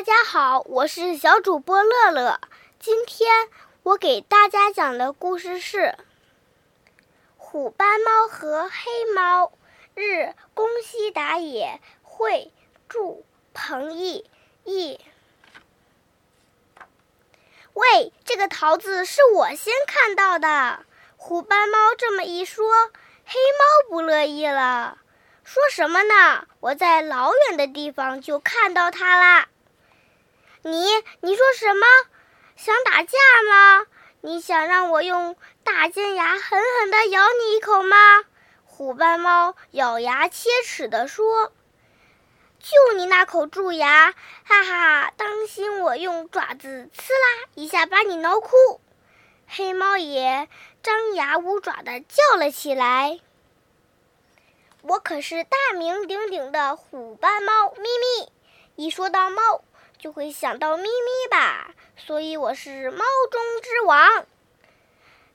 大家好，我是小主播乐乐。今天我给大家讲的故事是《虎斑猫和黑猫》。日，宫西达也绘，著，彭毅毅。喂，这个桃子是我先看到的。虎斑猫这么一说，黑猫不乐意了，说什么呢？我在老远的地方就看到它啦。你你说什么？想打架吗？你想让我用大尖牙狠狠地咬你一口吗？虎斑猫咬牙切齿地说：“就你那口蛀牙，哈哈！当心我用爪子刺啦一下把你挠哭！”黑猫也张牙舞爪地叫了起来：“我可是大名鼎鼎的虎斑猫咪咪！一说到猫。”就会想到咪咪吧，所以我是猫中之王。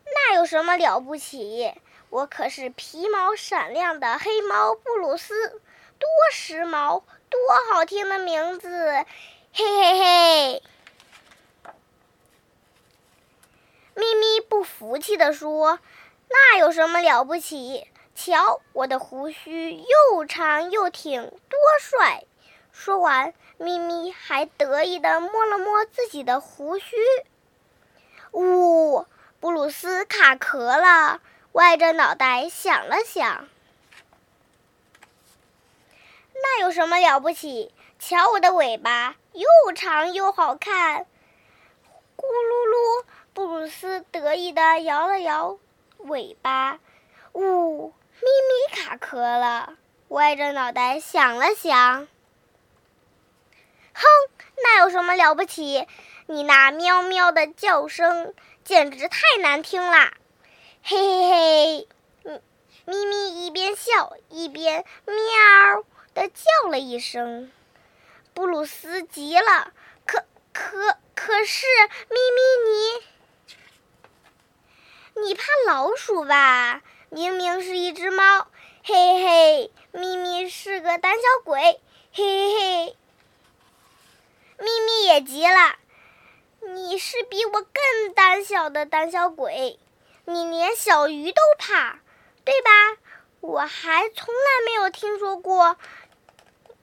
那有什么了不起？我可是皮毛闪亮的黑猫布鲁斯，多时髦，多好听的名字！嘿嘿嘿。咪咪不服气地说：“那有什么了不起？瞧，我的胡须又长又挺，多帅！”说完，咪咪还得意地摸了摸自己的胡须。呜，布鲁斯卡壳了，歪着脑袋想了想：“那有什么了不起？瞧我的尾巴，又长又好看。”咕噜噜，布鲁斯得意地摇了摇尾巴。呜，咪咪卡壳了，歪着脑袋想了想。哼，那有什么了不起？你那喵喵的叫声简直太难听啦！嘿嘿嘿，咪咪咪一边笑一边喵的叫了一声。布鲁斯急了，可可可是咪咪你，你怕老鼠吧？明明是一只猫。嘿嘿，咪咪是个胆小鬼。嘿嘿嘿。咪咪也急了，你是比我更胆小的胆小鬼，你连小鱼都怕，对吧？我还从来没有听说过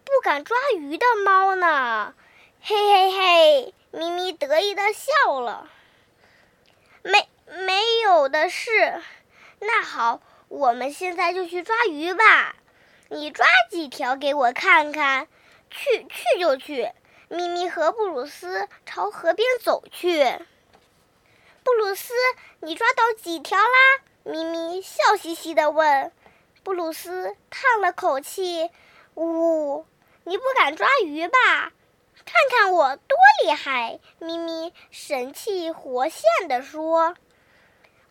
不敢抓鱼的猫呢。嘿嘿嘿，咪咪得意的笑了。没没有的事。那好，我们现在就去抓鱼吧。你抓几条给我看看？去去就去。咪咪和布鲁斯朝河边走去。布鲁斯，你抓到几条啦？咪咪笑嘻嘻地问。布鲁斯叹了口气：“呜，你不敢抓鱼吧？看看我多厉害！”咪咪神气活现地说。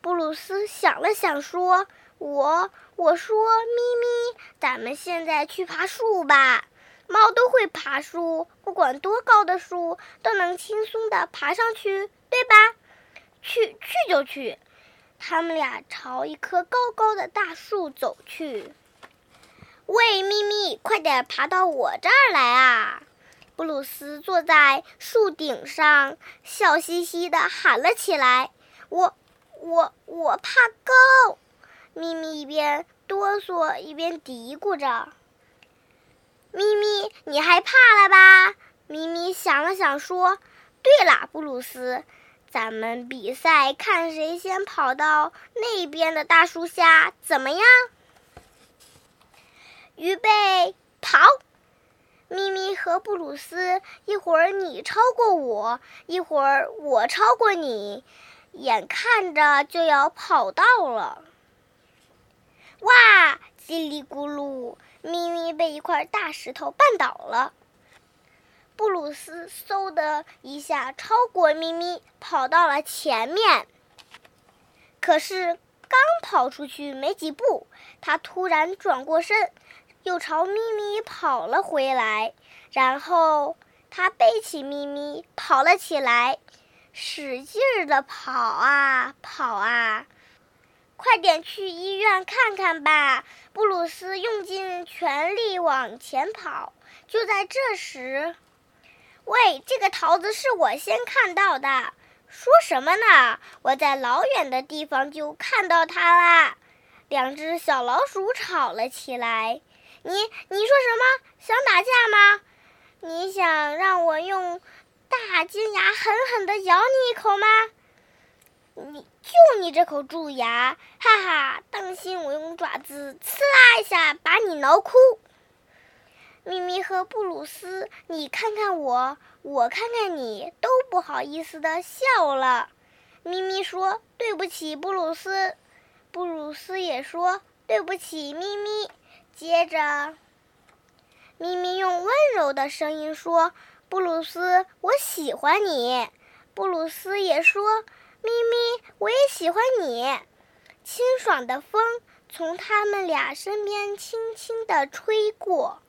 布鲁斯想了想说：“我，我说，咪咪，咱们现在去爬树吧。”猫都会爬树，不管多高的树都能轻松地爬上去，对吧？去去就去。他们俩朝一棵高高的大树走去。喂，咪咪，快点爬到我这儿来啊！布鲁斯坐在树顶上，笑嘻嘻地喊了起来：“我我我怕高！”咪咪一边哆嗦一边嘀咕着。咪咪，你害怕了吧？咪咪想了想说：“对了，布鲁斯，咱们比赛看谁先跑到那边的大树下，怎么样？”预备，跑！咪咪和布鲁斯，一会儿你超过我，一会儿我超过你，眼看着就要跑到了。哇！叽里咕噜。咪咪被一块大石头绊倒了，布鲁斯嗖的一下超过咪咪，跑到了前面。可是刚跑出去没几步，他突然转过身，又朝咪咪跑了回来。然后他背起咪咪跑了起来，使劲儿的跑啊跑啊。快点去医院看看吧！布鲁斯用尽全力往前跑。就在这时，喂，这个桃子是我先看到的。说什么呢？我在老远的地方就看到它啦。两只小老鼠吵了起来。你你说什么？想打架吗？你想让我用大尖牙狠狠地咬你一口吗？你就你这口蛀牙，哈哈！当心我用爪子刺啦一下把你挠哭。咪咪和布鲁斯，你看看我，我看看你，都不好意思的笑了。咪咪说：“对不起，布鲁斯。”布鲁斯也说：“对不起，咪咪。”接着，咪咪用温柔的声音说：“布鲁斯，我喜欢你。”布鲁斯也说：“，喜欢你。”清爽的风从他们俩身边轻轻地吹过。